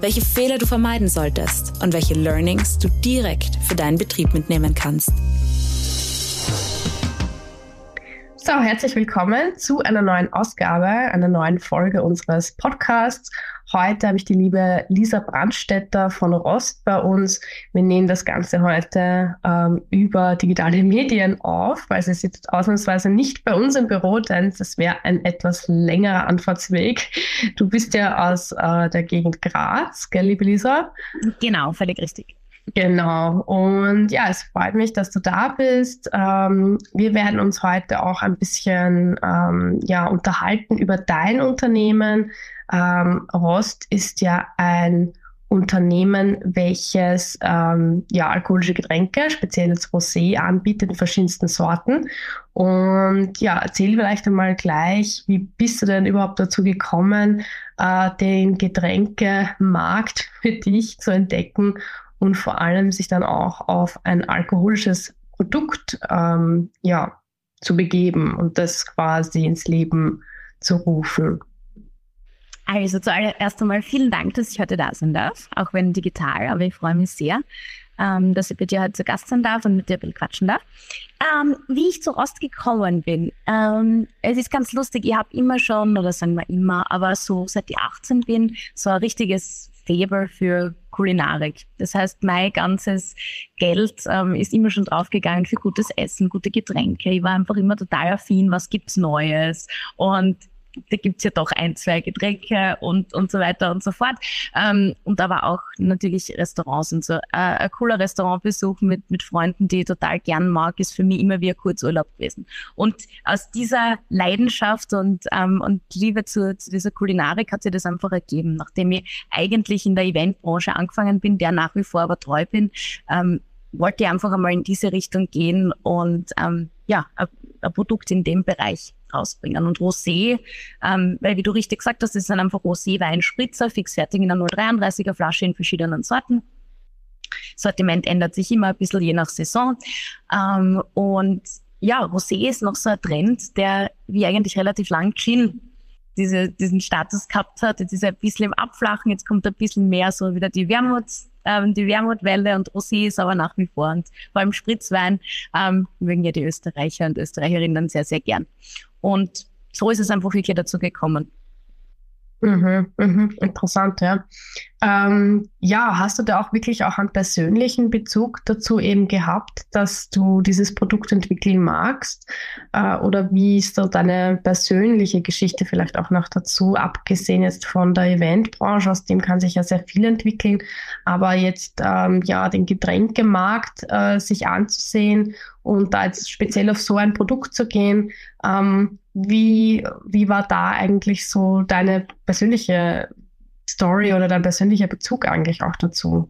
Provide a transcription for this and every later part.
welche Fehler du vermeiden solltest und welche Learnings du direkt für deinen Betrieb mitnehmen kannst. So, herzlich willkommen zu einer neuen Ausgabe, einer neuen Folge unseres Podcasts. Heute habe ich die liebe Lisa Brandstetter von Rost bei uns. Wir nehmen das Ganze heute ähm, über digitale Medien auf, weil sie sitzt ausnahmsweise nicht bei uns im Büro, denn das wäre ein etwas längerer Anfahrtsweg. Du bist ja aus äh, der Gegend Graz, gell, liebe Lisa? Genau, völlig richtig. Genau. Und ja, es freut mich, dass du da bist. Ähm, wir werden uns heute auch ein bisschen ähm, ja, unterhalten über dein Unternehmen. Ähm, Rost ist ja ein Unternehmen, welches ähm, ja, alkoholische Getränke, speziell das Rosé, anbietet in verschiedensten Sorten. Und ja, erzähl vielleicht einmal gleich, wie bist du denn überhaupt dazu gekommen, äh, den Getränkemarkt für dich zu entdecken und vor allem sich dann auch auf ein alkoholisches Produkt ähm, ja, zu begeben und das quasi ins Leben zu rufen. Also zuallererst einmal vielen Dank, dass ich heute da sein darf, auch wenn digital, aber ich freue mich sehr, ähm, dass ich bei dir heute zu Gast sein darf und mit dir ein bisschen quatschen darf. Ähm, wie ich zu Rost gekommen bin, ähm, es ist ganz lustig, ich habe immer schon, oder sagen wir immer, aber so seit ich 18 bin, so ein richtiges Faible für Kulinarik. Das heißt, mein ganzes Geld ähm, ist immer schon draufgegangen für gutes Essen, gute Getränke. Ich war einfach immer total affin, was gibt's Neues. Und da gibt's ja doch ein, zwei Getränke und, und so weiter und so fort. Ähm, und aber auch natürlich Restaurants und so. Äh, ein cooler Restaurantbesuch mit, mit Freunden, die ich total gern mag, ist für mich immer wie ein Kurzurlaub gewesen. Und aus dieser Leidenschaft und, ähm, und Liebe zu, zu dieser Kulinarik hat sich das einfach ergeben. Nachdem ich eigentlich in der Eventbranche angefangen bin, der nach wie vor aber treu bin, ähm, wollte ich einfach einmal in diese Richtung gehen und ähm, ja, ein, ein Produkt in dem Bereich rausbringen. Und Rosé, ähm, weil wie du richtig gesagt hast, das sind einfach Rosé-Weinspritzer, fixfertig in einer 033er Flasche in verschiedenen Sorten. Sortiment ändert sich immer ein bisschen je nach Saison. Ähm, und ja, Rosé ist noch so ein Trend, der wie eigentlich relativ lang Gin diese, diesen Status gehabt hat. Jetzt ist er ein bisschen im Abflachen, jetzt kommt ein bisschen mehr so wieder die Wermut, ähm, die Wermutwelle und Rosé ist aber nach wie vor. Und vor allem Spritzwein ähm, mögen ja die Österreicher und Österreicherinnen sehr, sehr gern. Und so ist es einfach wirklich dazu gekommen. Mhm, mhm, interessant, ja. Ähm, ja, hast du da auch wirklich auch einen persönlichen Bezug dazu eben gehabt, dass du dieses Produkt entwickeln magst? Äh, oder wie ist so deine persönliche Geschichte vielleicht auch noch dazu, abgesehen jetzt von der Eventbranche, aus dem kann sich ja sehr viel entwickeln, aber jetzt ähm, ja den Getränkemarkt äh, sich anzusehen und da jetzt speziell auf so ein Produkt zu gehen, ähm, wie, wie war da eigentlich so deine persönliche Story oder dein persönlicher Bezug eigentlich auch dazu?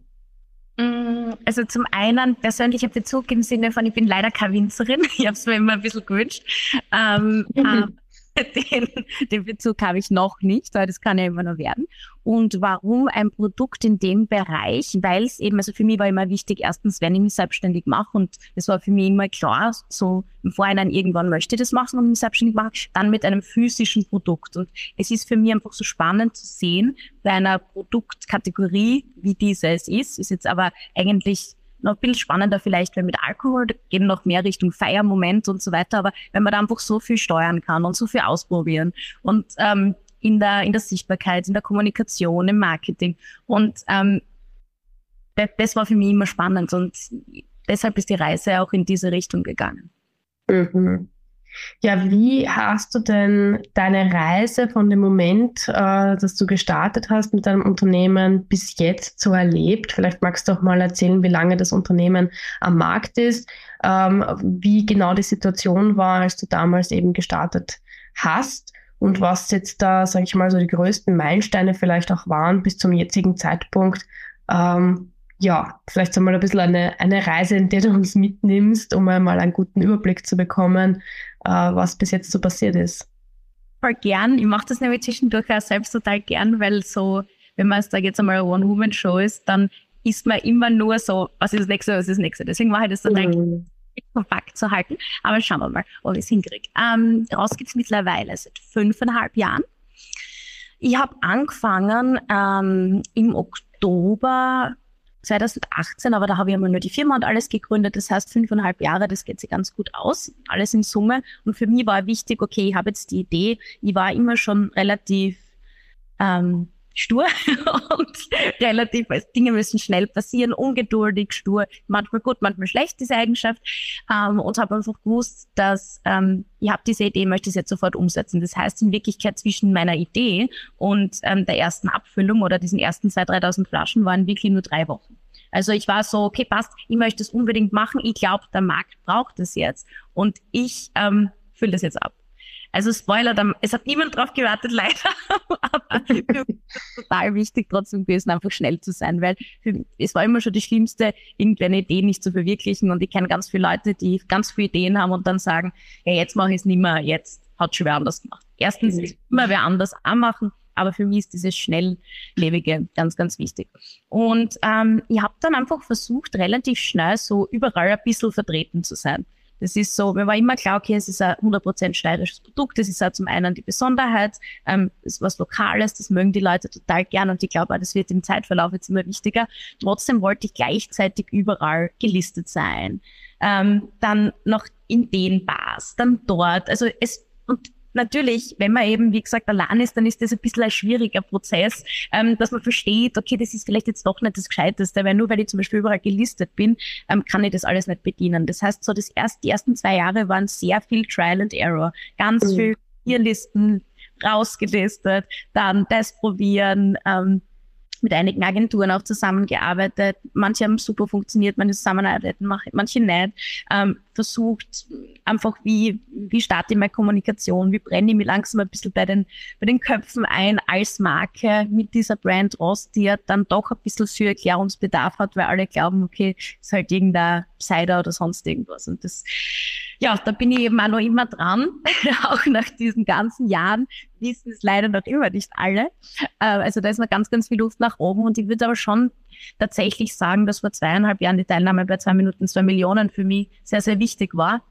Mm, also zum einen persönlicher Bezug im Sinne von, ich bin leider keine Winzerin. Ich habe es mir immer ein bisschen gewünscht. Ähm, mhm. den, den Bezug habe ich noch nicht, weil das kann ja immer noch werden. Und warum ein Produkt in dem Bereich? Weil es eben, also für mich war immer wichtig, erstens, wenn ich mich selbstständig mache und es war für mich immer klar, so im Vorhinein irgendwann möchte ich das machen und mich selbstständig machen, dann mit einem physischen Produkt. Und es ist für mich einfach so spannend zu sehen, bei einer Produktkategorie, wie diese es ist, ist jetzt aber eigentlich noch ein bisschen spannender vielleicht, wenn mit Alkohol, gehen noch mehr Richtung Feiermoment und so weiter, aber wenn man da einfach so viel steuern kann und so viel ausprobieren und ähm, in der, in der Sichtbarkeit, in der Kommunikation, im Marketing und ähm, das, das war für mich immer spannend und deshalb ist die Reise auch in diese Richtung gegangen. Mhm. Ja, wie hast du denn deine Reise von dem Moment, äh, dass du gestartet hast mit deinem Unternehmen bis jetzt so erlebt? Vielleicht magst du auch mal erzählen, wie lange das Unternehmen am Markt ist, ähm, wie genau die Situation war, als du damals eben gestartet hast und was jetzt da, sage ich mal, so die größten Meilensteine vielleicht auch waren bis zum jetzigen Zeitpunkt, Ähm, ja, vielleicht einmal ein bisschen eine, eine Reise, in der du uns mitnimmst, um einmal einen guten Überblick zu bekommen, äh, was bis jetzt so passiert ist. Voll gern. Ich mache das nämlich zwischendurch auch selbst total gern, weil so, wenn man da jetzt einmal eine One-Woman-Show ist, dann ist man immer nur so, was ist das nächste, was ist das nächste. Deswegen mache ich das total mhm. kompakt zu halten. Aber schauen wir mal, ob ich es hinkriege. Ähm, raus gibt es mittlerweile seit fünfeinhalb Jahren. Ich habe angefangen ähm, im Oktober 2018, aber da habe ich einmal nur die Firma und alles gegründet. Das heißt, fünfeinhalb Jahre, das geht sich ganz gut aus, alles in Summe. Und für mich war wichtig, okay, ich habe jetzt die Idee. Ich war immer schon relativ ähm, stur und relativ, Dinge müssen schnell passieren, ungeduldig, stur, manchmal gut, manchmal schlecht, diese Eigenschaft. Ähm, und habe einfach gewusst, dass ähm, ich habe diese Idee, möchte es jetzt sofort umsetzen. Das heißt, in Wirklichkeit zwischen meiner Idee und ähm, der ersten Abfüllung oder diesen ersten 2.000, 3.000 Flaschen waren wirklich nur drei Wochen. Also ich war so, okay, passt, ich möchte es unbedingt machen. Ich glaube, der Markt braucht es jetzt. Und ich ähm, fülle das jetzt ab. Also Spoiler, es hat niemand drauf gewartet, leider. Aber total wichtig trotzdem gewesen, einfach schnell zu sein, weil für, es war immer schon das Schlimmste, irgendwie eine Idee nicht zu verwirklichen. Und ich kenne ganz viele Leute, die ganz viele Ideen haben und dann sagen, ja, jetzt mache ich es nicht mehr, jetzt hat schon wer anders gemacht. Erstens mhm. immer wer anders anmachen, aber für mich ist dieses Schnelllebige ganz, ganz wichtig. Und ähm, ich habe dann einfach versucht, relativ schnell so überall ein bisschen vertreten zu sein. Das ist so, mir war immer klar, okay, es ist ein 100% steirisches Produkt. Das ist auch zum einen die Besonderheit, ähm, ist was Lokales, das mögen die Leute total gern und ich glaube auch, das wird im Zeitverlauf jetzt immer wichtiger. Trotzdem wollte ich gleichzeitig überall gelistet sein. Ähm, dann noch in den Bars, dann dort. Also es, und natürlich, wenn man eben, wie gesagt, allein ist, dann ist das ein bisschen ein schwieriger Prozess, ähm, dass man versteht, okay, das ist vielleicht jetzt doch nicht das Gescheiteste, weil nur weil ich zum Beispiel überall gelistet bin, ähm, kann ich das alles nicht bedienen. Das heißt, so das erst, die ersten zwei Jahre waren sehr viel Trial and Error. Ganz mhm. viel Tierlisten rausgelistet, dann das probieren, ähm, mit einigen Agenturen auch zusammengearbeitet. Manche haben super funktioniert, manche zusammenarbeiten, manche nicht. Ähm, versucht einfach, wie, wie starte ich meine Kommunikation, wie brenne ich mich langsam ein bisschen bei den, bei den Köpfen ein als Marke mit dieser Brand Ross, die ja dann doch ein bisschen für Erklärungsbedarf hat, weil alle glauben, okay, ist halt irgendein Cider oder sonst irgendwas. Und das, ja, da bin ich eben auch noch immer dran, auch nach diesen ganzen Jahren, wissen es leider noch immer nicht alle. Äh, also da ist noch ganz, ganz viel Luft nach oben und ich würde aber schon tatsächlich sagen, dass vor zweieinhalb Jahren die Teilnahme bei zwei Minuten zwei Millionen für mich sehr, sehr wichtig war.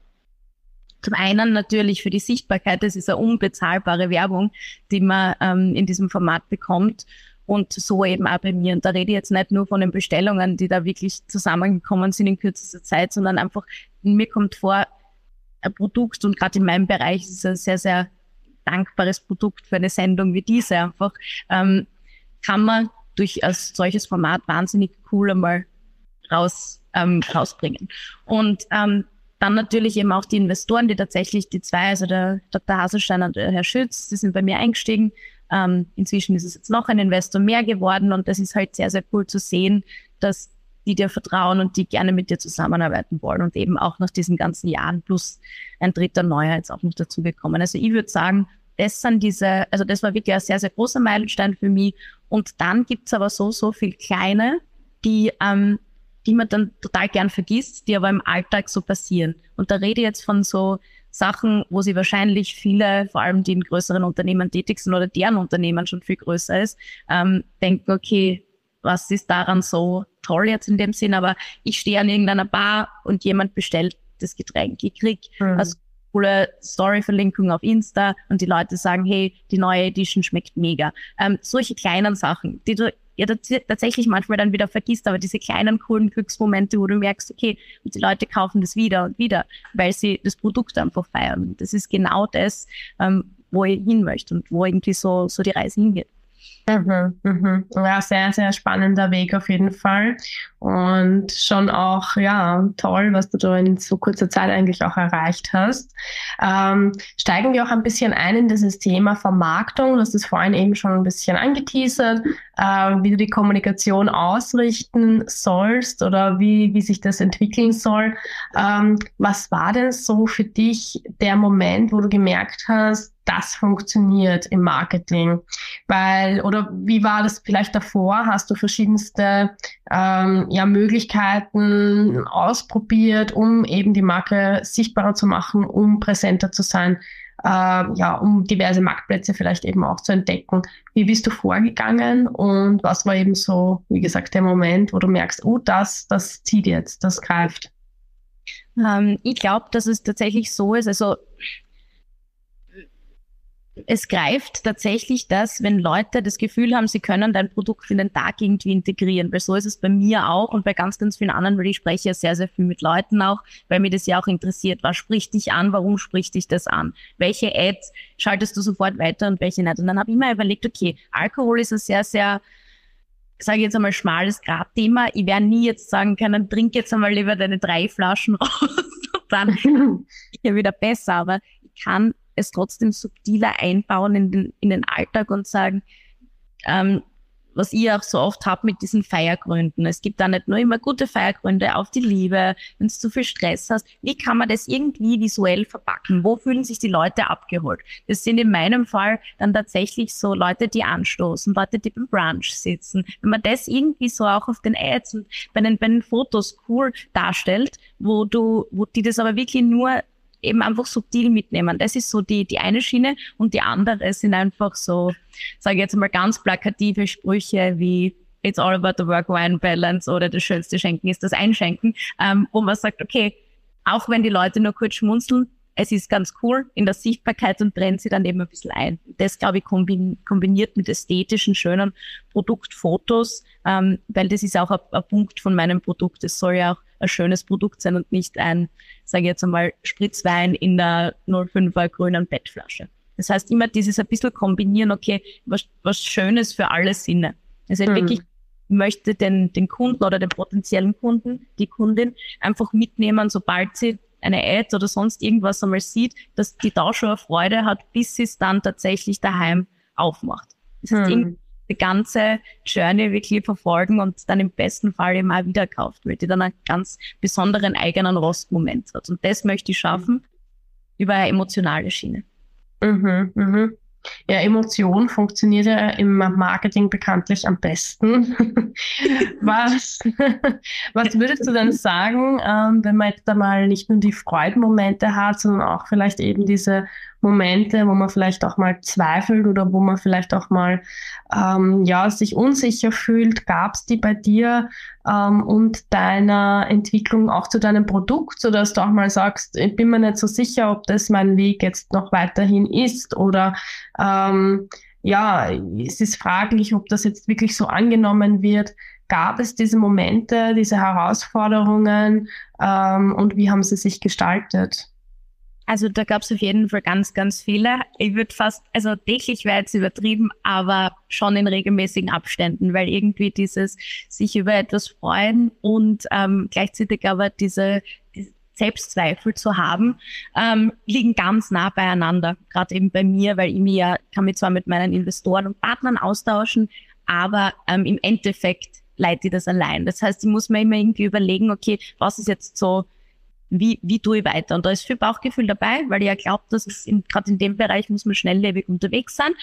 Zum einen natürlich für die Sichtbarkeit, das ist eine unbezahlbare Werbung, die man ähm, in diesem Format bekommt. Und so eben auch bei mir. Und da rede ich jetzt nicht nur von den Bestellungen, die da wirklich zusammengekommen sind in kürzester Zeit, sondern einfach, mir kommt vor, ein Produkt und gerade in meinem Bereich ist es ein sehr, sehr dankbares Produkt für eine Sendung wie diese einfach, ähm, kann man durch ein solches Format wahnsinnig cool einmal raus, ähm, rausbringen. Und ähm, dann natürlich eben auch die Investoren, die tatsächlich die zwei, also der Dr. Haselstein und der Herr Schütz, die sind bei mir eingestiegen. Ähm, inzwischen ist es jetzt noch ein Investor mehr geworden und das ist halt sehr, sehr cool zu sehen, dass die dir vertrauen und die gerne mit dir zusammenarbeiten wollen und eben auch nach diesen ganzen Jahren plus ein dritter Neuer jetzt auch noch dazu gekommen. Also ich würde sagen, das sind diese, also das war wirklich ein sehr, sehr großer Meilenstein für mich. Und dann gibt's aber so, so viel kleine, die, ähm, die man dann total gern vergisst, die aber im Alltag so passieren. Und da rede ich jetzt von so Sachen, wo sie wahrscheinlich viele, vor allem die in größeren Unternehmen tätig sind oder deren Unternehmen schon viel größer ist, ähm, denken, okay, was ist daran so toll jetzt in dem Sinn, aber ich stehe an irgendeiner Bar und jemand bestellt das Getränk. Ich krieg mhm. also coole Story-Verlinkung auf Insta und die Leute sagen, hey, die neue Edition schmeckt mega. Ähm, solche kleinen Sachen, die du ja tatsächlich manchmal dann wieder vergisst, aber diese kleinen coolen Glücksmomente, wo du merkst, okay, und die Leute kaufen das wieder und wieder, weil sie das Produkt einfach feiern. Das ist genau das, ähm, wo ich hin möchte und wo irgendwie so, so die Reise hingeht. Mhm, mhm. Ja, sehr, sehr spannender Weg auf jeden Fall. Und schon auch, ja, toll, was du da in so kurzer Zeit eigentlich auch erreicht hast. Ähm, steigen wir auch ein bisschen ein in dieses Thema Vermarktung. Du hast es vorhin eben schon ein bisschen angeteasert. Äh, wie du die Kommunikation ausrichten sollst oder wie, wie sich das entwickeln soll. Ähm, was war denn so für dich der Moment, wo du gemerkt hast, das funktioniert im Marketing? Weil, oder wie war das vielleicht davor? Hast du verschiedenste ähm, ja, Möglichkeiten ausprobiert, um eben die Marke sichtbarer zu machen, um präsenter zu sein? Äh, ja, um diverse Marktplätze vielleicht eben auch zu entdecken. Wie bist du vorgegangen und was war eben so, wie gesagt, der Moment, wo du merkst, oh, das, das zieht jetzt, das greift? Ähm, ich glaube, dass es tatsächlich so ist. Also es greift tatsächlich das, wenn Leute das Gefühl haben, sie können dein Produkt in den Tag irgendwie integrieren. Weil so ist es bei mir auch und bei ganz, ganz vielen anderen, weil ich spreche ja sehr, sehr viel mit Leuten auch, weil mir das ja auch interessiert. Was spricht dich an? Warum spricht dich das an? Welche Ads schaltest du sofort weiter und welche nicht? Und dann habe ich mir überlegt, okay, Alkohol ist ein sehr, sehr sage ich jetzt einmal, schmales Gradthema. Ich werde nie jetzt sagen können, trink jetzt einmal lieber deine drei Flaschen raus und dann ja wieder besser. Aber ich kann es trotzdem subtiler einbauen in den, in den Alltag und sagen, ähm, was ich auch so oft habe mit diesen Feiergründen. Es gibt da nicht nur immer gute Feiergründe auf die Liebe, wenn du zu viel Stress hast. Wie kann man das irgendwie visuell verpacken? Wo fühlen sich die Leute abgeholt? Das sind in meinem Fall dann tatsächlich so Leute, die anstoßen, Leute, die beim Brunch sitzen. Wenn man das irgendwie so auch auf den Ads und bei den, bei den Fotos cool darstellt, wo du, wo die das aber wirklich nur eben einfach subtil mitnehmen. Das ist so die, die eine Schiene und die andere sind einfach so, sage ich jetzt mal ganz plakative Sprüche wie It's all about the work-wine balance oder das schönste Schenken ist das Einschenken, ähm, wo man sagt, okay, auch wenn die Leute nur kurz schmunzeln, es ist ganz cool in der Sichtbarkeit und brennt sie dann eben ein bisschen ein. Das, glaube ich, kombiniert mit ästhetischen, schönen Produktfotos, ähm, weil das ist auch ein, ein Punkt von meinem Produkt. Es soll ja auch ein schönes Produkt sein und nicht ein, sage ich jetzt einmal, Spritzwein in der 05er grünen Bettflasche. Das heißt immer dieses ein bisschen kombinieren, okay, was, was Schönes für alle Sinne. Also mhm. wirklich möchte den, den Kunden oder den potenziellen Kunden, die Kundin einfach mitnehmen, sobald sie eine Ad oder sonst irgendwas einmal sieht, dass die da schon eine Freude hat, bis sie es dann tatsächlich daheim aufmacht. Das heißt, hm die ganze Journey wirklich verfolgen und dann im besten Fall eben auch wieder kauft, weil die dann einen ganz besonderen eigenen Rostmoment hat. Und das möchte ich schaffen über eine emotionale Schiene. Mhm, mhm. Ja, Emotion funktioniert ja im Marketing bekanntlich am besten. was, was würdest du denn sagen, ähm, wenn man jetzt da mal nicht nur die Freudenmomente hat, sondern auch vielleicht eben diese Momente, wo man vielleicht auch mal zweifelt oder wo man vielleicht auch mal ähm, ja, sich unsicher fühlt. Gab es die bei dir ähm, und deiner Entwicklung auch zu deinem Produkt, sodass du auch mal sagst, ich bin mir nicht so sicher, ob das mein Weg jetzt noch weiterhin ist oder ähm, ja, es ist fraglich, ob das jetzt wirklich so angenommen wird. Gab es diese Momente, diese Herausforderungen ähm, und wie haben sie sich gestaltet? Also da gab es auf jeden Fall ganz, ganz viele. Ich würde fast, also täglich wäre jetzt übertrieben, aber schon in regelmäßigen Abständen, weil irgendwie dieses sich über etwas freuen und ähm, gleichzeitig aber diese, diese Selbstzweifel zu haben, ähm, liegen ganz nah beieinander. Gerade eben bei mir, weil ich mir ja, kann mich zwar mit meinen Investoren und Partnern austauschen, aber ähm, im Endeffekt leite ich das allein. Das heißt, ich muss mir immer irgendwie überlegen, okay, was ist jetzt so wie, wie tue ich weiter? Und da ist viel Bauchgefühl dabei, weil ich ja glaube, dass es gerade in dem Bereich muss man schnelllebig unterwegs sein.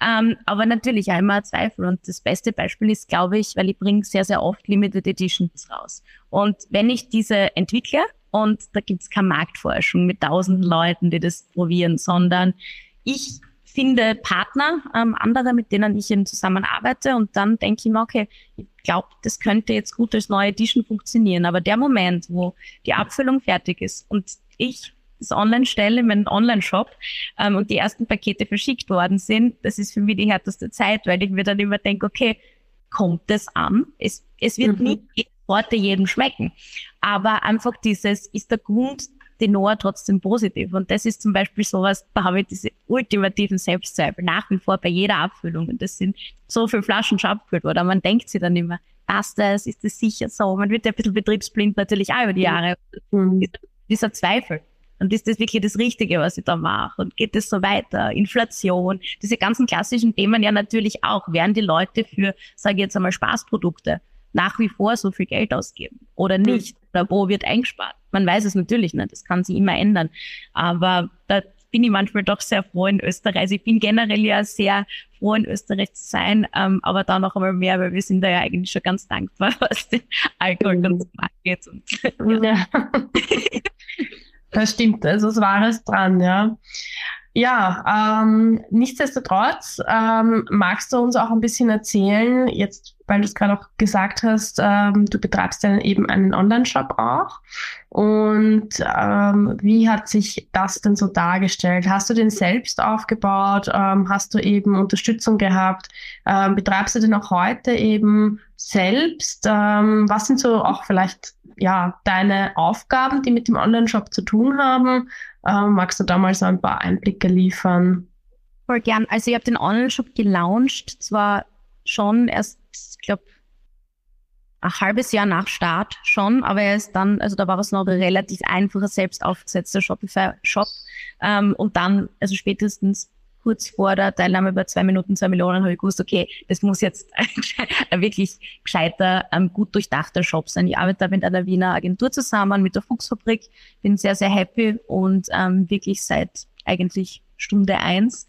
Ähm, aber natürlich immer Zweifel. Und das beste Beispiel ist, glaube ich, weil ich bringe sehr, sehr oft Limited Editions raus. Und wenn ich diese entwickle, und da gibt's keine Marktforschung mit tausenden Leuten, die das probieren, sondern ich finde Partner, ähm, andere, mit denen ich eben zusammenarbeite und dann denke ich mir, okay, ich glaube, das könnte jetzt gut als neue Edition funktionieren. Aber der Moment, wo die Abfüllung fertig ist und ich das online stelle in meinen Online-Shop ähm, und die ersten Pakete verschickt worden sind, das ist für mich die härteste Zeit, weil ich mir dann immer denke, okay, kommt das an? Es, es wird mhm. nicht jede Worte jedem schmecken. Aber einfach dieses, ist der Grund Tenor trotzdem positiv. Und das ist zum Beispiel sowas, da habe ich diese ultimativen Selbstzweifel nach wie vor bei jeder Abfüllung. Und das sind so viele Flaschen schon abgefüllt worden. Man denkt sich dann immer, passt das, ist das sicher so? Man wird ja ein bisschen betriebsblind natürlich auch über die Jahre. Mhm. Dieser Zweifel. Und ist das wirklich das Richtige, was ich da mache? Und geht das so weiter? Inflation, diese ganzen klassischen Themen ja natürlich auch. Werden die Leute für, sage ich jetzt einmal, Spaßprodukte nach wie vor so viel Geld ausgeben oder hm. nicht? Oder wo wird eingespart? Man weiß es natürlich nicht, das kann sich immer ändern. Aber da bin ich manchmal doch sehr froh in Österreich. Also ich bin generell ja sehr froh in Österreich zu sein, ähm, aber da noch einmal mehr, weil wir sind da ja eigentlich schon ganz dankbar, was den Alkoholkonsum angeht. Und, ja. das stimmt, also es war es dran, ja. Ja, ähm, nichtsdestotrotz ähm, magst du uns auch ein bisschen erzählen, jetzt weil du es gerade auch gesagt hast, ähm, du betreibst ja eben einen Online-Shop auch. Und ähm, wie hat sich das denn so dargestellt? Hast du den selbst aufgebaut? Ähm, hast du eben Unterstützung gehabt? Ähm, betreibst du den auch heute eben selbst? Ähm, was sind so auch vielleicht ja deine Aufgaben, die mit dem Online-Shop zu tun haben? Ähm, magst du da mal so ein paar Einblicke liefern? Voll gern. Also ich habe den Online-Shop gelauncht, zwar schon erst, ich glaube, ein halbes Jahr nach Start schon, aber er ist dann, also da war es noch ein relativ einfacher, selbst aufgesetzter Shopify-Shop. Ähm, und dann, also spätestens kurz vor der Teilnahme bei zwei Minuten, zwei Millionen, habe ich gewusst, okay, das muss jetzt ein wirklich gescheiter, ähm, gut durchdachter Shop sein. Ich arbeite da mit einer Wiener Agentur zusammen, mit der Fuchsfabrik, bin sehr, sehr happy und ähm, wirklich seit eigentlich Stunde eins.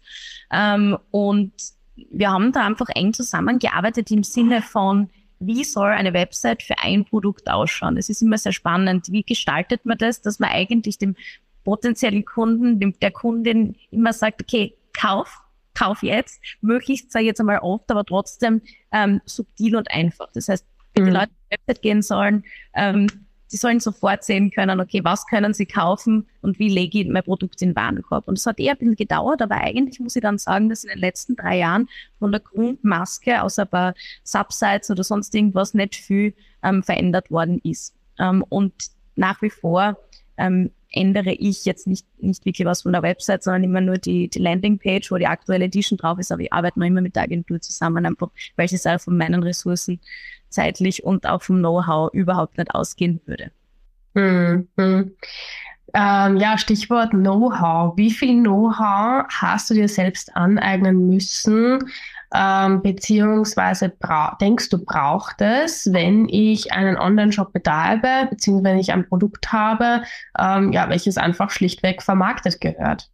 Ähm, und wir haben da einfach eng zusammengearbeitet im Sinne von, wie soll eine Website für ein Produkt ausschauen? Das ist immer sehr spannend. Wie gestaltet man das, dass man eigentlich dem potenziellen Kunden, dem, der Kundin immer sagt, okay, kauf, kauf jetzt, möglichst, sage ich jetzt einmal oft, aber trotzdem ähm, subtil und einfach. Das heißt, wenn mhm. die Leute auf die Website gehen sollen, ähm, sie sollen sofort sehen können, okay, was können sie kaufen und wie lege ich mein Produkt in den Warenkorb. Und es hat eher ein bisschen gedauert, aber eigentlich muss ich dann sagen, dass in den letzten drei Jahren von der Grundmaske, außer ein paar Subsites oder sonst irgendwas, nicht viel ähm, verändert worden ist. Ähm, und nach wie vor ähm, ändere ich jetzt nicht, nicht wirklich was von der Website, sondern immer nur die, die Landingpage, wo die aktuelle Edition drauf ist. Aber ich arbeite noch immer mit der Agentur zusammen, einfach weil es auch von meinen Ressourcen zeitlich und auch vom Know-how überhaupt nicht ausgehen würde. Hm, hm. Ähm, ja, Stichwort Know-how. Wie viel Know-how hast du dir selbst aneignen müssen? Ähm, beziehungsweise denkst du, braucht es, wenn ich einen Online-Shop betreibe, beziehungsweise wenn ich ein Produkt habe, ähm, ja, welches einfach schlichtweg vermarktet gehört?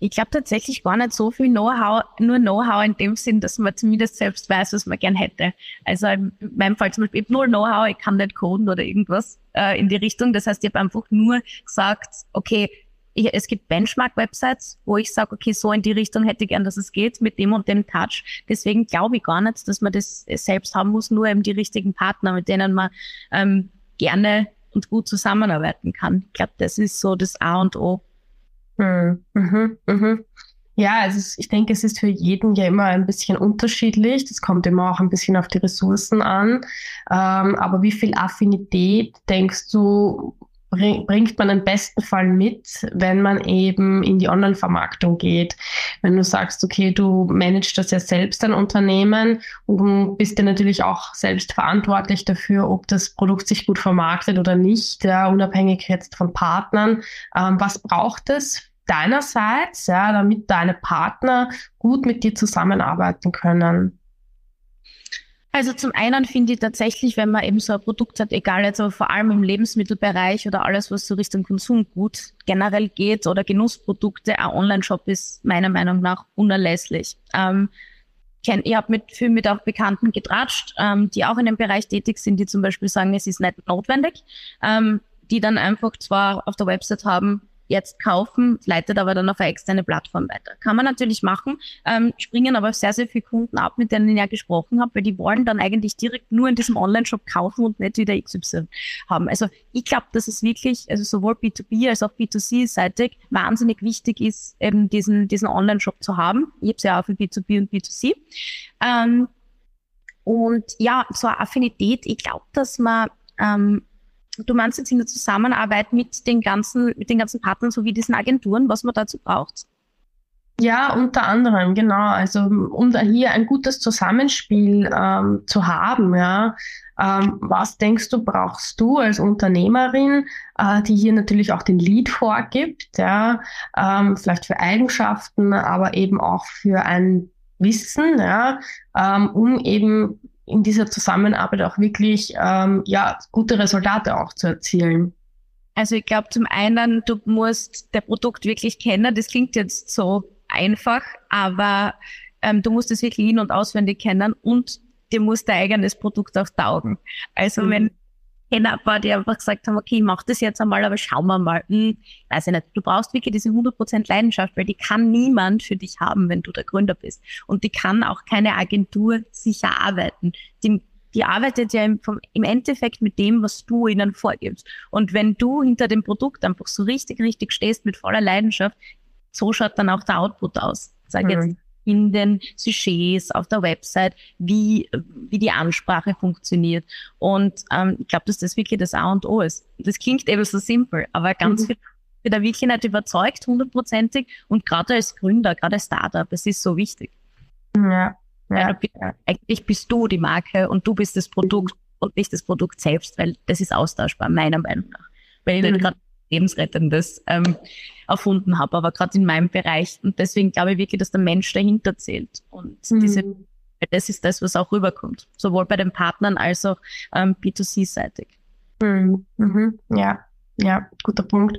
Ich glaube tatsächlich gar nicht so viel Know-how, nur Know-how in dem Sinn, dass man zumindest selbst weiß, was man gern hätte. Also in meinem Fall zum Beispiel, ich habe nur Know-how, ich kann nicht coden oder irgendwas äh, in die Richtung. Das heißt, ich habe einfach nur gesagt, okay, ich, es gibt Benchmark-Websites, wo ich sage, okay, so in die Richtung hätte ich gern, dass es geht, mit dem und dem Touch. Deswegen glaube ich gar nicht, dass man das selbst haben muss, nur eben die richtigen Partner, mit denen man ähm, gerne und gut zusammenarbeiten kann. Ich glaube, das ist so das A und O hm, mhm, mhm. Ja, also ich denke, es ist für jeden ja immer ein bisschen unterschiedlich. Das kommt immer auch ein bisschen auf die Ressourcen an. Ähm, aber wie viel Affinität denkst du, bringt man im besten Fall mit, wenn man eben in die Online-Vermarktung geht. Wenn du sagst, okay, du managst das ja selbst ein Unternehmen und bist ja natürlich auch selbst verantwortlich dafür, ob das Produkt sich gut vermarktet oder nicht, ja, unabhängig jetzt von Partnern. Ähm, was braucht es deinerseits, ja, damit deine Partner gut mit dir zusammenarbeiten können? Also zum einen finde ich tatsächlich, wenn man eben so ein Produkt hat, egal jetzt aber vor allem im Lebensmittelbereich oder alles, was so Richtung Konsumgut generell geht oder Genussprodukte, ein Online-Shop ist meiner Meinung nach unerlässlich. Ähm, ich habe mit viel mit auch Bekannten getratscht, ähm, die auch in dem Bereich tätig sind, die zum Beispiel sagen, es ist nicht notwendig, ähm, die dann einfach zwar auf der Website haben, jetzt kaufen, leitet aber dann auf eine externe Plattform weiter. Kann man natürlich machen, ähm, springen aber sehr, sehr viele Kunden ab, mit denen ich ja gesprochen habe, weil die wollen dann eigentlich direkt nur in diesem Online-Shop kaufen und nicht wieder XY haben. Also ich glaube, dass es wirklich, also sowohl B2B als auch B2C-seitig wahnsinnig wichtig ist, eben diesen, diesen Online-Shop zu haben. Ich habe es ja auch für B2B und B2C. Ähm, und ja, so eine Affinität, ich glaube, dass man ähm, Du meinst jetzt in der Zusammenarbeit mit den ganzen, mit den ganzen Partnern sowie diesen Agenturen, was man dazu braucht? Ja, unter anderem, genau. Also um da hier ein gutes Zusammenspiel ähm, zu haben, ja. Ähm, was denkst du, brauchst du als Unternehmerin, äh, die hier natürlich auch den Lead vorgibt, ja, ähm, vielleicht für Eigenschaften, aber eben auch für ein Wissen, ja, ähm, um eben in dieser Zusammenarbeit auch wirklich ähm, ja, gute Resultate auch zu erzielen? Also ich glaube zum einen, du musst der Produkt wirklich kennen. Das klingt jetzt so einfach, aber ähm, du musst es wirklich in- und auswendig kennen und dir muss dein eigenes Produkt auch taugen. Also mhm. wenn Kenner war, die einfach gesagt haben, okay, ich mach das jetzt einmal, aber schauen wir mal. Hm, weiß ich nicht. Du brauchst wirklich diese 100% Leidenschaft, weil die kann niemand für dich haben, wenn du der Gründer bist. Und die kann auch keine Agentur sicher arbeiten. Die, die arbeitet ja im, vom, im Endeffekt mit dem, was du ihnen vorgibst. Und wenn du hinter dem Produkt einfach so richtig, richtig stehst mit voller Leidenschaft, so schaut dann auch der Output aus. Sag jetzt mhm. In den Sujets, auf der Website, wie, wie die Ansprache funktioniert. Und ähm, ich glaube, dass das wirklich das A und O ist. Das klingt eben so simpel, aber ganz mhm. viel bin da wirklich nicht überzeugt, hundertprozentig. Und gerade als Gründer, gerade als Startup, es ist so wichtig. Ja. ja, bist, ja. Eigentlich bist du die Marke und du bist das Produkt und nicht das Produkt selbst, weil das ist austauschbar, meiner Meinung nach. Weil ich mhm. gerade lebensrettendes ähm, erfunden habe, aber gerade in meinem Bereich. Und deswegen glaube ich wirklich, dass der Mensch dahinter zählt. Und mhm. diese, das ist das, was auch rüberkommt. Sowohl bei den Partnern als auch ähm, B2C-seitig. Mhm. Mhm. Ja, ja, guter Punkt.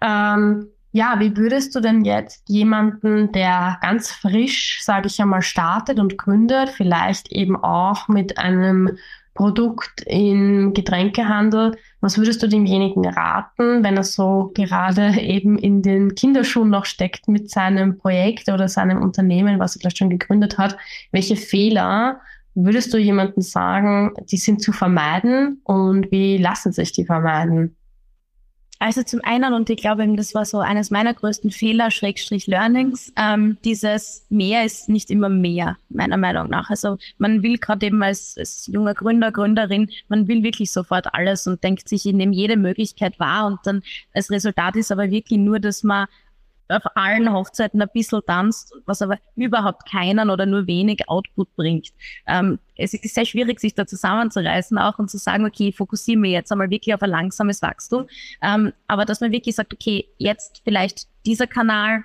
Ähm, ja, wie würdest du denn jetzt jemanden, der ganz frisch, sage ich einmal, startet und gründet, vielleicht eben auch mit einem Produkt im Getränkehandel. Was würdest du demjenigen raten, wenn er so gerade eben in den Kinderschuhen noch steckt mit seinem Projekt oder seinem Unternehmen, was er vielleicht schon gegründet hat? Welche Fehler würdest du jemandem sagen, die sind zu vermeiden und wie lassen sich die vermeiden? Also zum einen, und ich glaube, das war so eines meiner größten Fehler, Schrägstrich Learnings, ähm, dieses mehr ist nicht immer mehr, meiner Meinung nach. Also man will gerade eben als, als junger Gründer, Gründerin, man will wirklich sofort alles und denkt sich, ich nehme jede Möglichkeit wahr und dann als Resultat ist aber wirklich nur, dass man auf allen Hochzeiten ein bisschen tanzt, was aber überhaupt keinen oder nur wenig Output bringt. Ähm, es ist sehr schwierig, sich da zusammenzureißen auch und zu sagen, okay, ich fokussiere mich jetzt einmal wirklich auf ein langsames Wachstum. Ähm, aber dass man wirklich sagt, okay, jetzt vielleicht dieser Kanal,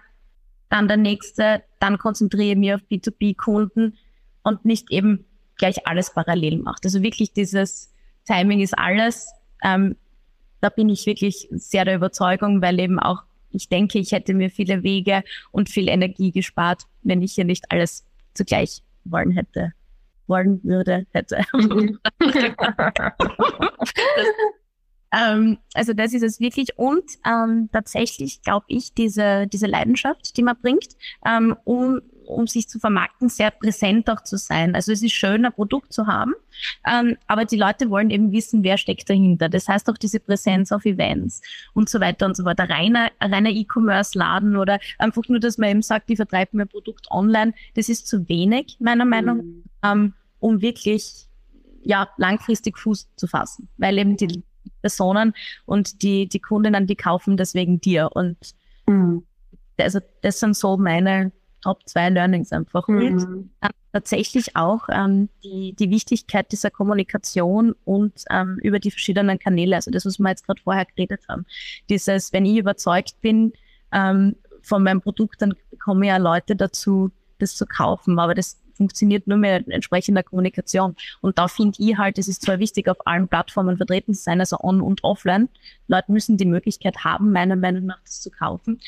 dann der nächste, dann konzentriere ich mich auf B2B-Kunden und nicht eben gleich alles parallel macht. Also wirklich dieses Timing ist alles. Ähm, da bin ich wirklich sehr der Überzeugung, weil eben auch ich denke, ich hätte mir viele Wege und viel Energie gespart, wenn ich hier nicht alles zugleich wollen hätte, wollen würde, hätte. ähm, also das ist es wirklich. Und ähm, tatsächlich glaube ich, diese, diese Leidenschaft, die man bringt, ähm, um um sich zu vermarkten, sehr präsent auch zu sein. Also es ist schön, ein Produkt zu haben, ähm, aber die Leute wollen eben wissen, wer steckt dahinter. Das heißt auch diese Präsenz auf Events und so weiter und so weiter. Reiner, reiner E-Commerce-Laden oder einfach nur, dass man eben sagt, die vertreiben mein Produkt online, das ist zu wenig, meiner Meinung nach, mhm. ähm, um wirklich ja, langfristig Fuß zu fassen. Weil eben die Personen und die, die Kundinnen, die kaufen deswegen dir. Und mhm. also das sind so meine Top zwei Learnings einfach. Mhm. Und äh, tatsächlich auch ähm, die, die Wichtigkeit dieser Kommunikation und ähm, über die verschiedenen Kanäle, also das, was wir jetzt gerade vorher geredet haben. Dieses, wenn ich überzeugt bin ähm, von meinem Produkt, dann kommen ja Leute dazu, das zu kaufen. Aber das funktioniert nur mit entsprechender Kommunikation. Und da finde ich halt, es ist zwar wichtig, auf allen Plattformen vertreten zu sein, also on und offline. Leute müssen die Möglichkeit haben, meiner Meinung nach, das zu kaufen.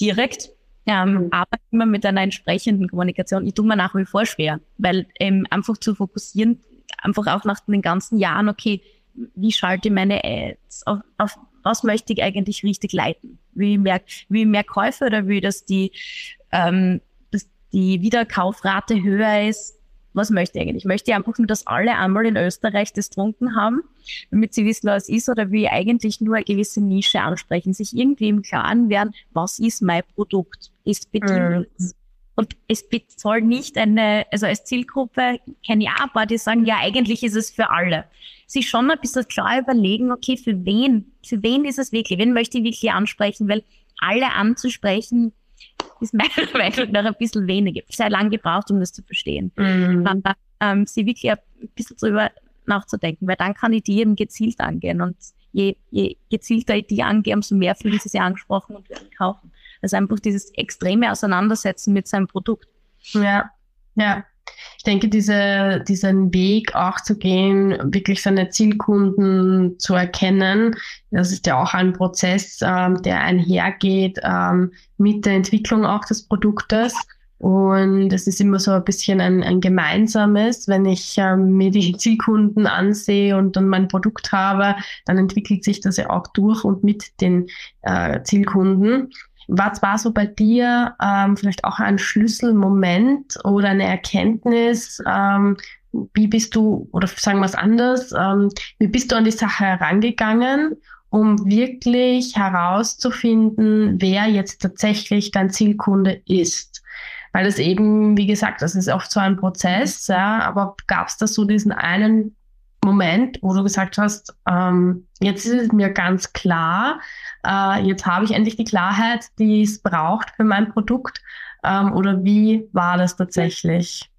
Direkt ähm, aber immer mit einer entsprechenden Kommunikation. Ich tue mir nach wie vor schwer, weil ähm, einfach zu fokussieren, einfach auch nach den ganzen Jahren, okay, wie schalte ich meine Ads? Auf, auf was möchte ich eigentlich richtig leiten? Wie mehr, wie mehr Käufe oder wie das die, ähm, dass die Wiederkaufrate höher ist? Was möchte ich eigentlich? Möchte ich einfach nur, dass alle einmal in Österreich das trunken haben, damit sie wissen, was es ist, oder ich eigentlich nur eine gewisse Nische ansprechen, sich irgendwie im Klaren werden, was ist mein Produkt? Ist bedient. Mhm. Und es soll nicht eine, also als Zielgruppe kenne ich auch ein paar, die sagen, ja, eigentlich ist es für alle. Sich schon ein bisschen klar überlegen, okay, für wen, für wen ist es wirklich? Wen möchte ich wirklich ansprechen? Weil alle anzusprechen, ist meiner Meinung nach ein bisschen wenig. Sehr lang gebraucht, um das zu verstehen. Mhm. Dann ähm, sie wirklich ein bisschen drüber nachzudenken, weil dann kann ich die eben gezielt angehen und je, je gezielter ich die angehe, umso mehr fühlen sie sich angesprochen und werden kaufen. Also einfach dieses extreme Auseinandersetzen mit seinem Produkt. Ja, ja. Ich denke, diese, diesen Weg auch zu gehen, wirklich seine Zielkunden zu erkennen, das ist ja auch ein Prozess, ähm, der einhergeht ähm, mit der Entwicklung auch des Produktes. Und es ist immer so ein bisschen ein, ein gemeinsames, wenn ich ähm, mir die Zielkunden ansehe und dann mein Produkt habe, dann entwickelt sich das ja auch durch und mit den äh, Zielkunden. Was war so bei dir ähm, vielleicht auch ein Schlüsselmoment oder eine Erkenntnis? Ähm, wie bist du, oder sagen wir es anders, ähm, wie bist du an die Sache herangegangen, um wirklich herauszufinden, wer jetzt tatsächlich dein Zielkunde ist? Weil es eben, wie gesagt, das ist oft so ein Prozess, ja, aber gab es da so diesen einen Moment, wo du gesagt hast, ähm, jetzt ist es mir ganz klar, äh, jetzt habe ich endlich die Klarheit, die es braucht für mein Produkt? Ähm, oder wie war das tatsächlich?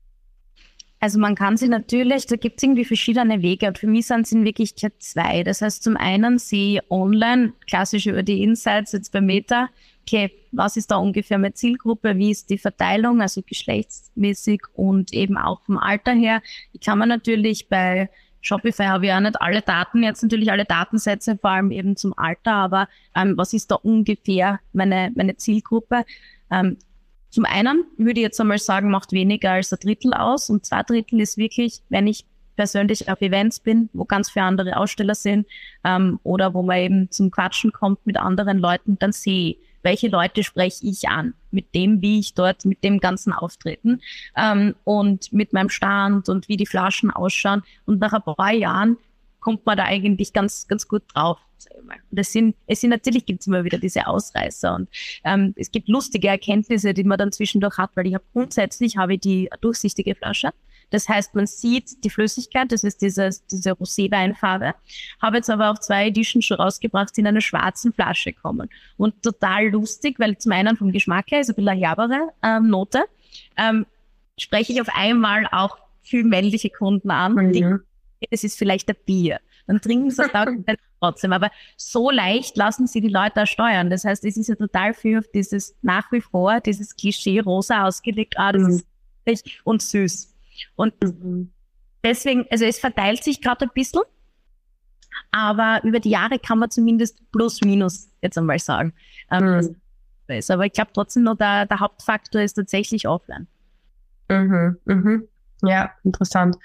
Also man kann sich natürlich, da gibt es irgendwie verschiedene Wege und für mich sind es in Wirklichkeit zwei. Das heißt, zum einen sehe ich online, klassisch über die Insights jetzt bei Meta, okay, was ist da ungefähr meine Zielgruppe, wie ist die Verteilung, also geschlechtsmäßig und eben auch vom Alter her. Ich kann man natürlich bei Shopify habe ich auch nicht alle Daten, jetzt natürlich alle Datensätze, vor allem eben zum Alter, aber ähm, was ist da ungefähr meine, meine Zielgruppe? Ähm, zum einen würde ich jetzt einmal sagen, macht weniger als ein Drittel aus und zwei Drittel ist wirklich, wenn ich persönlich auf Events bin, wo ganz viele andere Aussteller sind ähm, oder wo man eben zum Quatschen kommt mit anderen Leuten, dann sehe ich, welche Leute spreche ich an, mit dem, wie ich dort, mit dem ganzen Auftreten ähm, und mit meinem Stand und wie die Flaschen ausschauen. Und nach ein paar Jahren kommt man da eigentlich ganz, ganz gut drauf. Das sind, es sind natürlich gibt es immer wieder diese Ausreißer und ähm, es gibt lustige Erkenntnisse, die man dann zwischendurch hat, weil ich habe grundsätzlich habe ich die durchsichtige Flasche das heißt, man sieht die Flüssigkeit, das ist dieses, diese Roséweinfarbe. Habe jetzt aber auch zwei Editions schon rausgebracht, die in einer schwarzen Flasche kommen. Und total lustig, weil zum einen vom Geschmack her ist ein bisschen eine herbere ähm, Note, ähm, spreche ich auf einmal auch viel männliche Kunden an. Mhm. Die, das ist vielleicht ein Bier. Dann trinken sie es trotzdem. Aber so leicht lassen sie die Leute auch steuern. Das heißt, es ist ja total viel auf dieses nach wie vor, dieses Klischee rosa ausgelegt, ah, das mhm. ist und süß. Und mhm. deswegen, also es verteilt sich gerade ein bisschen, aber über die Jahre kann man zumindest plus minus jetzt einmal sagen. Ähm, mhm. Aber ich glaube trotzdem noch, der, der Hauptfaktor ist tatsächlich offline. Mhm, mhm. Ja, interessant.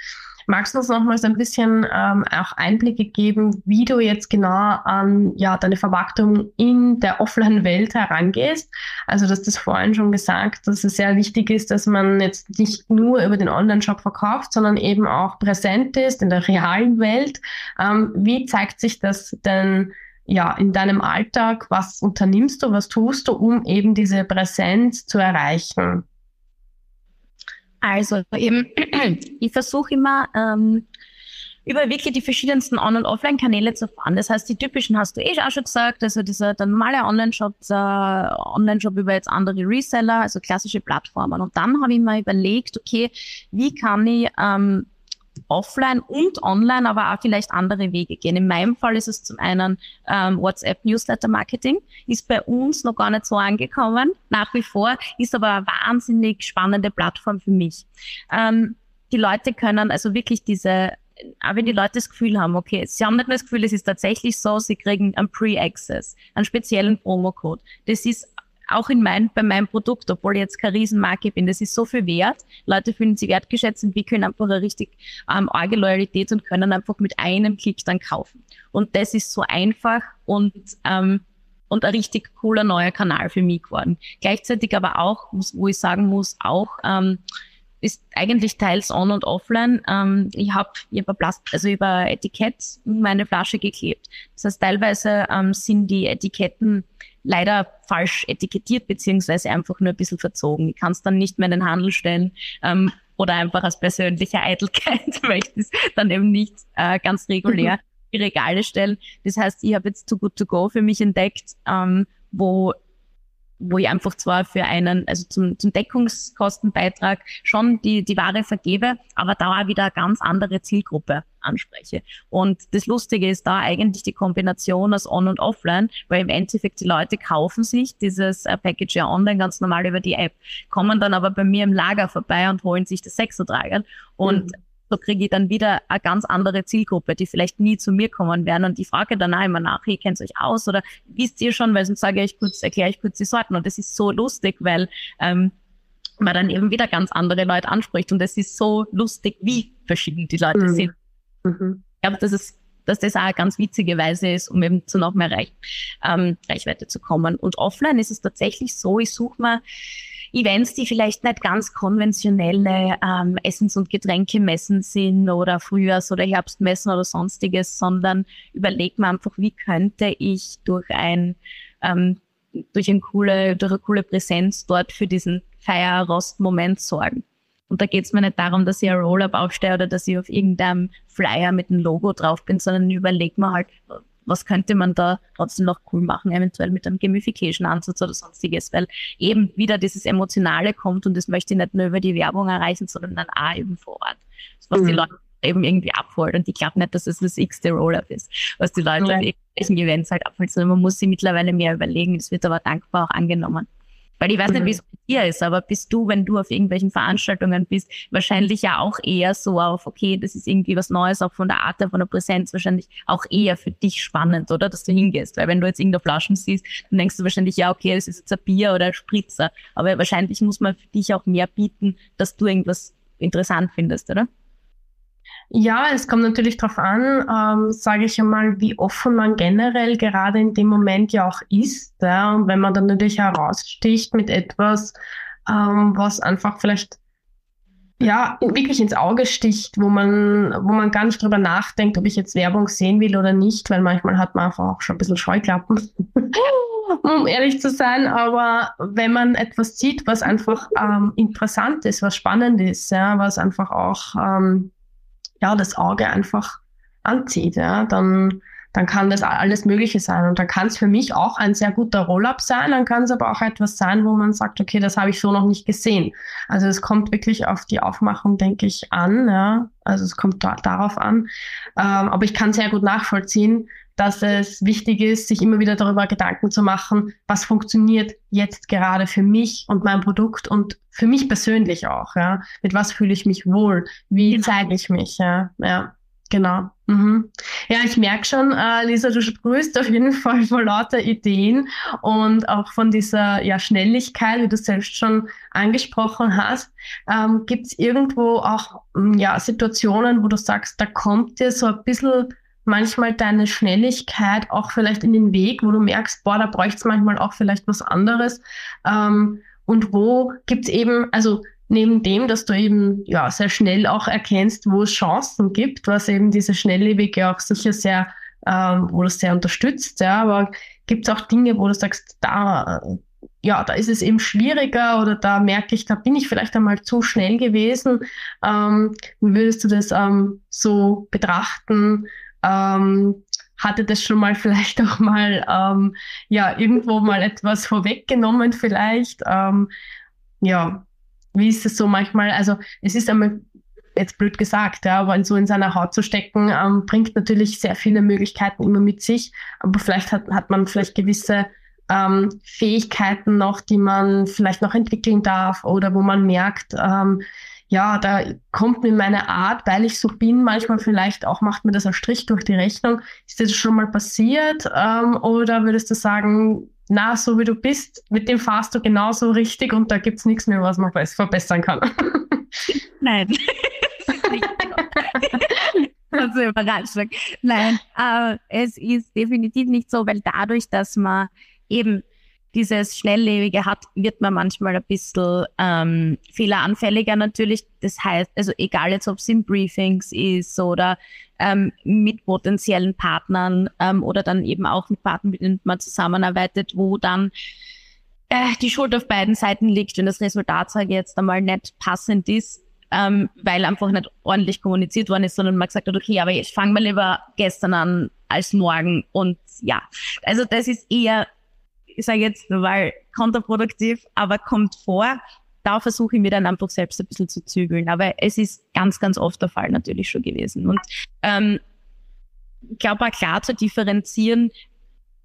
Magst du uns noch mal so ein bisschen ähm, auch Einblicke geben, wie du jetzt genau an ja, deine Vermarktung in der Offline-Welt herangehst? Also, dass das vorhin schon gesagt, dass es sehr wichtig ist, dass man jetzt nicht nur über den Online-Shop verkauft, sondern eben auch präsent ist in der realen Welt. Ähm, wie zeigt sich das denn ja, in deinem Alltag? Was unternimmst du, was tust du, um eben diese Präsenz zu erreichen? Also eben, ich versuche immer ähm, über wirklich die verschiedensten On- und Offline-Kanäle zu fahren. Das heißt, die typischen hast du eh auch schon gesagt, also dieser der normale Online-Shop, Online-Shop über jetzt andere Reseller, also klassische Plattformen. Und dann habe ich mir überlegt, okay, wie kann ich ähm, offline und online, aber auch vielleicht andere Wege gehen. In meinem Fall ist es zum einen ähm, WhatsApp Newsletter Marketing, ist bei uns noch gar nicht so angekommen, nach wie vor, ist aber eine wahnsinnig spannende Plattform für mich. Ähm, die Leute können also wirklich diese auch wenn die Leute das Gefühl haben, okay, sie haben nicht mehr das Gefühl, es ist tatsächlich so, sie kriegen einen Pre-Access, einen speziellen Promo-Code. Das ist auch in mein, bei meinem Produkt, obwohl ich jetzt keine Riesenmarke bin, das ist so viel wert. Leute fühlen sich wertgeschätzt können einfach eine richtig ähm, arge Loyalität und können einfach mit einem Klick dann kaufen. Und das ist so einfach und ähm, und ein richtig cooler neuer Kanal für mich geworden. Gleichzeitig aber auch, wo ich sagen muss, auch ähm, ist eigentlich teils on und offline. Ähm, ich habe über Plast also über Etikett meine Flasche geklebt. Das heißt, teilweise ähm, sind die Etiketten leider falsch etikettiert, beziehungsweise einfach nur ein bisschen verzogen. Ich kann es dann nicht mehr in den Handel stellen ähm, oder einfach aus persönlicher Eitelkeit möchte es dann eben nicht äh, ganz regulär mhm. die Regale stellen. Das heißt, ich habe jetzt Too Good To Go für mich entdeckt, ähm, wo wo ich einfach zwar für einen, also zum, zum Deckungskostenbeitrag schon die, die Ware vergebe, aber da auch wieder eine ganz andere Zielgruppe anspreche. Und das Lustige ist da eigentlich die Kombination aus On- und Offline, weil im Endeffekt die Leute kaufen sich dieses äh, Package ja online ganz normal über die App, kommen dann aber bei mir im Lager vorbei und holen sich das Sexotragen und mhm so kriege ich dann wieder eine ganz andere Zielgruppe, die vielleicht nie zu mir kommen werden. Und die frage dann auch immer nach, hey, kennt euch aus oder wisst ihr schon, weil sonst sage ich kurz, erkläre ich kurz die Sorten. Und das ist so lustig, weil ähm, man dann eben wieder ganz andere Leute anspricht. Und es ist so lustig, wie verschieden die Leute mhm. sind. Mhm. Ich glaube, dass es dass das auch eine ganz witzige Weise ist, um eben zu noch mehr Reich, ähm, Reichweite zu kommen. Und offline ist es tatsächlich so, ich suche mal Events, die vielleicht nicht ganz konventionelle ähm, Essens- und Getränkemessen sind oder Frühjahrs- oder Herbstmessen oder sonstiges, sondern überlegt man einfach, wie könnte ich durch ein ähm, durch, ein coole, durch eine coole Präsenz dort für diesen Feierrost-Moment sorgen. Und da geht es mir nicht darum, dass ich ein Roll-Up aufstehe oder dass ich auf irgendeinem Flyer mit einem Logo drauf bin, sondern überlegt man halt, was könnte man da trotzdem noch cool machen, eventuell mit einem Gamification-Ansatz oder sonstiges, weil eben wieder dieses Emotionale kommt und das möchte ich nicht nur über die Werbung erreichen, sondern dann auch eben vor Ort. Was mhm. die Leute eben irgendwie abholt. Und ich glaube nicht, dass es das x-te Roll-Up ist, was die Leute ja. auf irgendwelchen Events halt abholt, sondern man muss sich mittlerweile mehr überlegen. Das wird aber dankbar auch angenommen. Weil ich weiß nicht, mhm. wie es bei dir ist, aber bist du, wenn du auf irgendwelchen Veranstaltungen bist, wahrscheinlich ja auch eher so auf, okay, das ist irgendwie was Neues, auch von der Art, von der Präsenz, wahrscheinlich auch eher für dich spannend, oder? Dass du hingehst. Weil wenn du jetzt irgendeine Flaschen siehst, dann denkst du wahrscheinlich, ja, okay, das ist jetzt ein Bier oder ein Spritzer. Aber wahrscheinlich muss man für dich auch mehr bieten, dass du irgendwas interessant findest, oder? Ja, es kommt natürlich darauf an, ähm, sage ich einmal, wie offen man generell gerade in dem Moment ja auch ist. Ja? Und wenn man dann natürlich heraussticht mit etwas, ähm, was einfach vielleicht ja wirklich ins Auge sticht, wo man, wo man gar nicht drüber nachdenkt, ob ich jetzt Werbung sehen will oder nicht, weil manchmal hat man einfach auch schon ein bisschen Scheuklappen, um ehrlich zu sein. Aber wenn man etwas sieht, was einfach ähm, interessant ist, was spannend ist, ja, was einfach auch ähm, ja, das Auge einfach anzieht, ja, dann, dann kann das alles Mögliche sein. Und dann kann es für mich auch ein sehr guter Roll-up sein, dann kann es aber auch etwas sein, wo man sagt, okay, das habe ich so noch nicht gesehen. Also es kommt wirklich auf die Aufmachung, denke ich, an, ja. Also es kommt da, darauf an. Ähm, aber ich kann sehr gut nachvollziehen, dass es wichtig ist, sich immer wieder darüber Gedanken zu machen, was funktioniert jetzt gerade für mich und mein Produkt und für mich persönlich auch, ja. Mit was fühle ich mich wohl? Wie genau. zeige ich mich, ja, ja. Genau. Mhm. Ja, ich merke schon, äh, Lisa, du sprühst auf jeden Fall vor lauter Ideen und auch von dieser ja, Schnelligkeit, wie du selbst schon angesprochen hast. Ähm, Gibt es irgendwo auch ja, Situationen, wo du sagst, da kommt dir so ein bisschen manchmal deine Schnelligkeit auch vielleicht in den Weg, wo du merkst, boah, da bräuchte es manchmal auch vielleicht was anderes. Ähm, und wo gibt's eben, also neben dem, dass du eben ja sehr schnell auch erkennst, wo es Chancen gibt, was eben diese Schnelllebige auch sicher sehr, ähm, wo das sehr unterstützt, ja, aber gibt es auch Dinge, wo du sagst, da, ja, da ist es eben schwieriger oder da merke ich, da bin ich vielleicht einmal zu schnell gewesen. Ähm, wie würdest du das ähm, so betrachten? Ähm, hatte das schon mal vielleicht auch mal ähm, ja irgendwo mal etwas vorweggenommen vielleicht. Ähm, ja wie ist es so manchmal? Also es ist einmal jetzt blöd gesagt ja aber so in seiner Haut zu stecken ähm, bringt natürlich sehr viele Möglichkeiten immer mit sich. Aber vielleicht hat, hat man vielleicht gewisse ähm, Fähigkeiten noch die man vielleicht noch entwickeln darf oder wo man merkt ähm, ja, da kommt mir meine Art, weil ich so bin, manchmal vielleicht auch macht mir das ein Strich durch die Rechnung. Ist das schon mal passiert? Ähm, oder würdest du sagen, na, so wie du bist, mit dem fahrst du genauso richtig und da gibt's nichts mehr, was man verbessern kann? Nein. also Überraschung. Nein, äh, es ist definitiv nicht so, weil dadurch, dass man eben dieses Schnelllebige hat, wird man manchmal ein bisschen ähm, fehleranfälliger natürlich. Das heißt, also egal jetzt, ob es in Briefings ist oder ähm, mit potenziellen Partnern ähm, oder dann eben auch mit Partnern, mit denen man zusammenarbeitet, wo dann äh, die Schuld auf beiden Seiten liegt und das Resultat, sage ich jetzt einmal, nicht passend ist, ähm, weil einfach nicht ordentlich kommuniziert worden ist, sondern man gesagt hat, okay, aber ich fange mal lieber gestern an als morgen und ja, also das ist eher ich sage jetzt mal kontraproduktiv, aber kommt vor. Da versuche ich mir dann einfach selbst ein bisschen zu zügeln. Aber es ist ganz, ganz oft der Fall natürlich schon gewesen. Und ähm, ich glaube auch klar zu differenzieren,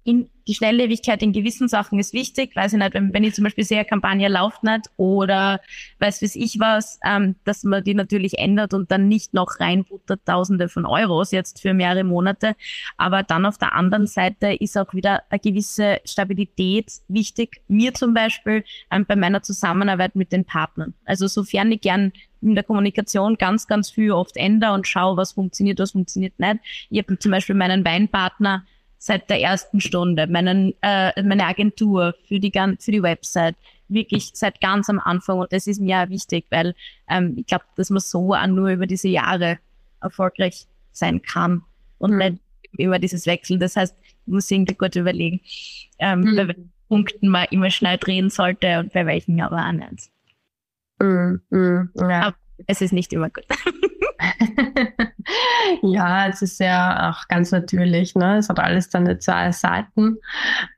in die Schnelllebigkeit in gewissen Sachen ist wichtig. Weiß ich nicht, wenn, wenn ich zum Beispiel sehe, eine Kampagne läuft nicht oder weiß was ich was, ähm, dass man die natürlich ändert und dann nicht noch reinbuttert Tausende von Euros jetzt für mehrere Monate. Aber dann auf der anderen Seite ist auch wieder eine gewisse Stabilität wichtig. Mir zum Beispiel ähm, bei meiner Zusammenarbeit mit den Partnern. Also sofern ich gern in der Kommunikation ganz, ganz viel oft ändere und schaue, was funktioniert, was funktioniert nicht. Ich habe zum Beispiel meinen Weinpartner seit der ersten Stunde, meinen, äh, meine Agentur für die, für die Website, wirklich seit ganz am Anfang. Und das ist mir auch wichtig, weil ähm, ich glaube, dass man so auch nur über diese Jahre erfolgreich sein kann und mhm. nicht über dieses Wechseln. Das heißt, ich muss irgendwie gut überlegen, ähm, mhm. bei welchen Punkten man immer schnell drehen sollte und bei welchen aber auch nicht. Mhm. mhm. Ja. Aber es ist nicht immer gut. ja, es ist ja auch ganz natürlich. Ne? Es hat alles seine zwei Seiten.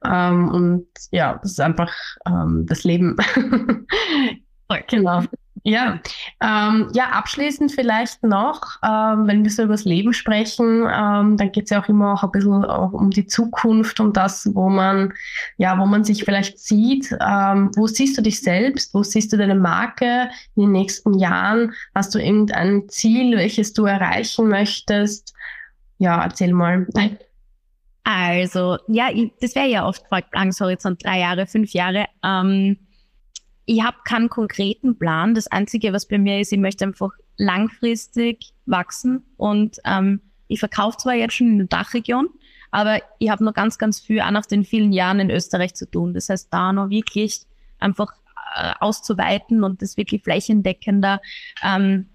Ähm, und ja, das ist einfach ähm, das Leben. genau. Ja, ähm, ja, abschließend vielleicht noch, ähm, wenn wir so über das Leben sprechen, ähm, dann geht es ja auch immer auch ein bisschen auch um die Zukunft, um das, wo man, ja, wo man sich vielleicht sieht. Ähm, wo siehst du dich selbst? Wo siehst du deine Marke in den nächsten Jahren? Hast du irgendein Ziel, welches du erreichen möchtest? Ja, erzähl mal. Also, ja, das wäre ja oft Angsthorizont drei Jahre, fünf Jahre. Ähm, ich habe keinen konkreten Plan. Das Einzige, was bei mir ist, ich möchte einfach langfristig wachsen und ähm, ich verkaufe zwar jetzt schon in der Dachregion, aber ich habe noch ganz, ganz viel auch nach den vielen Jahren in Österreich zu tun. Das heißt, da noch wirklich einfach äh, auszuweiten und das wirklich flächendeckender ähm,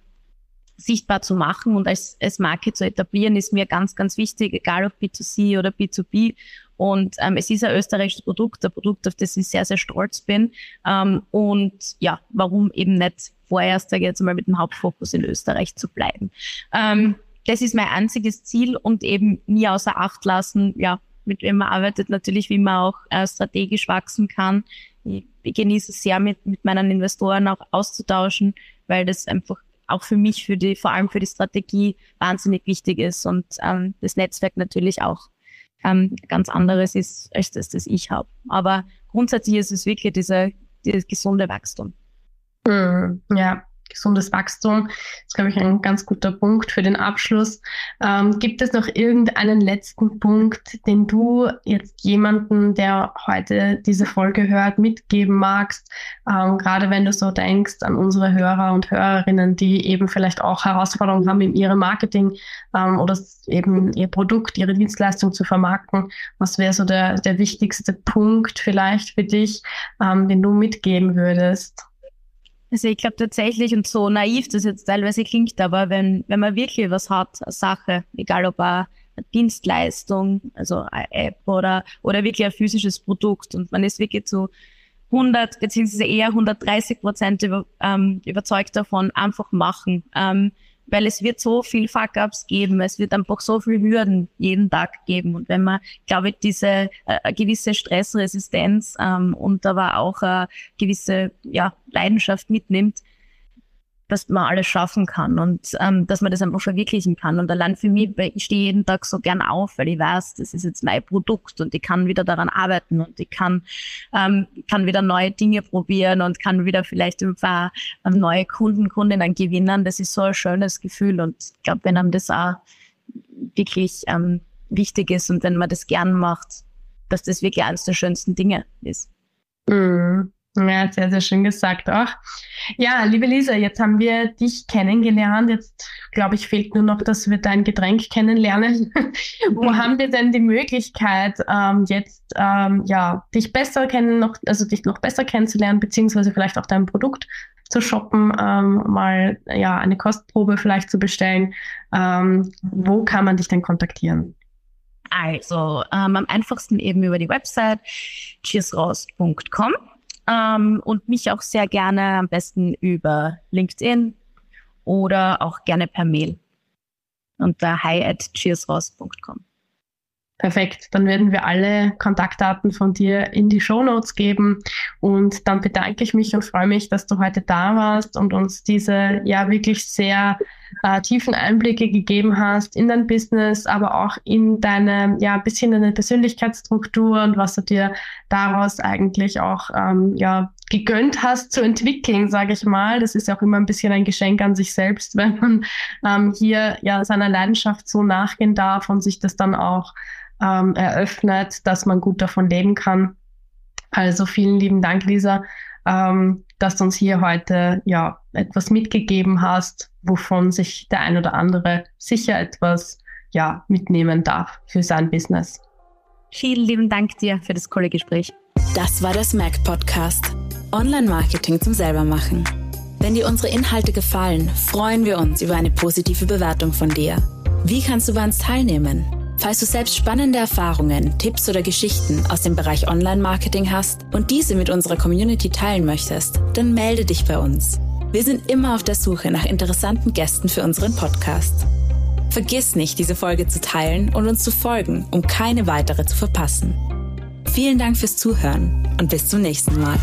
sichtbar zu machen und als, als Marke zu etablieren, ist mir ganz, ganz wichtig, egal ob B2C oder B2B. Und ähm, es ist ein österreichisches Produkt, ein Produkt, auf das ich sehr, sehr stolz bin. Ähm, und ja, warum eben nicht vorerst, sage ich jetzt mal, mit dem Hauptfokus in Österreich zu bleiben. Ähm, das ist mein einziges Ziel und eben nie außer Acht lassen, ja, mit wem man arbeitet, natürlich, wie man auch äh, strategisch wachsen kann. Ich, ich genieße es sehr, mit, mit meinen Investoren auch auszutauschen, weil das einfach auch für mich, für die, vor allem für die Strategie wahnsinnig wichtig ist und ähm, das Netzwerk natürlich auch ähm, ganz anderes ist, als das, das ich habe. Aber grundsätzlich ist es wirklich dieser, dieses gesunde Wachstum. Mm, ja, gesundes Wachstum. Das ist, glaube ich, ein ganz guter Punkt für den Abschluss. Ähm, gibt es noch irgendeinen letzten Punkt, den du jetzt jemanden, der heute diese Folge hört, mitgeben magst? Ähm, gerade wenn du so denkst an unsere Hörer und Hörerinnen, die eben vielleicht auch Herausforderungen haben in ihrem Marketing ähm, oder eben ihr Produkt, ihre Dienstleistung zu vermarkten. Was wäre so der, der wichtigste Punkt vielleicht für dich, ähm, den du mitgeben würdest? Also ich glaube tatsächlich, und so naiv das jetzt teilweise klingt, aber wenn, wenn man wirklich was hat, eine Sache, egal ob eine Dienstleistung, also eine App oder, oder wirklich ein physisches Produkt und man ist wirklich zu 100 beziehungsweise eher 130 Prozent über, ähm, überzeugt davon, einfach machen. Ähm, weil es wird so viel Fuck-ups geben, es wird einfach so viel Hürden jeden Tag geben. Und wenn man, glaube ich, diese äh, gewisse Stressresistenz ähm, und aber auch äh, gewisse ja, Leidenschaft mitnimmt, dass man alles schaffen kann und ähm, dass man das einfach verwirklichen kann. Und allein für mich, weil ich stehe jeden Tag so gern auf, weil ich weiß, das ist jetzt mein Produkt und ich kann wieder daran arbeiten und ich kann, ähm, kann wieder neue Dinge probieren und kann wieder vielleicht ein paar ähm, neue Kunden, Kundinnen gewinnen. Das ist so ein schönes Gefühl und ich glaube, wenn einem das auch wirklich ähm, wichtig ist und wenn man das gern macht, dass das wirklich eines der schönsten Dinge ist. Mhm. Ja, sehr, sehr schön gesagt auch. Ja, liebe Lisa, jetzt haben wir dich kennengelernt. Jetzt, glaube ich, fehlt nur noch, dass wir dein Getränk kennenlernen. Wo haben wir denn die Möglichkeit, ähm, jetzt ähm, ja, dich besser kennen, noch, also dich noch besser kennenzulernen, beziehungsweise vielleicht auch dein Produkt zu shoppen, ähm, mal ja eine Kostprobe vielleicht zu bestellen. Ähm, wo kann man dich denn kontaktieren? Also ähm, am einfachsten eben über die Website cheersraus.com ähm, und mich auch sehr gerne am besten über LinkedIn oder auch gerne per Mail. Unter hi at cheersross.com. Perfekt, dann werden wir alle Kontaktdaten von dir in die Show Notes geben. Und dann bedanke ich mich und freue mich, dass du heute da warst und uns diese ja wirklich sehr äh, tiefen Einblicke gegeben hast in dein Business, aber auch in deine ja ein bisschen deine Persönlichkeitsstruktur und was du dir daraus eigentlich auch ähm, ja gegönnt hast zu entwickeln, sage ich mal. Das ist ja auch immer ein bisschen ein Geschenk an sich selbst, wenn man ähm, hier ja seiner Leidenschaft so nachgehen darf und sich das dann auch ähm, eröffnet, dass man gut davon leben kann. Also vielen lieben Dank, Lisa, ähm, dass du uns hier heute ja etwas mitgegeben hast, wovon sich der ein oder andere sicher etwas ja mitnehmen darf für sein Business. Vielen lieben Dank dir für das coole Gespräch. Das war der Smack Podcast. Online-Marketing zum Selbermachen. Wenn dir unsere Inhalte gefallen, freuen wir uns über eine positive Bewertung von dir. Wie kannst du bei uns teilnehmen? Falls du selbst spannende Erfahrungen, Tipps oder Geschichten aus dem Bereich Online-Marketing hast und diese mit unserer Community teilen möchtest, dann melde dich bei uns. Wir sind immer auf der Suche nach interessanten Gästen für unseren Podcast. Vergiss nicht, diese Folge zu teilen und uns zu folgen, um keine weitere zu verpassen. Vielen Dank fürs Zuhören und bis zum nächsten Mal.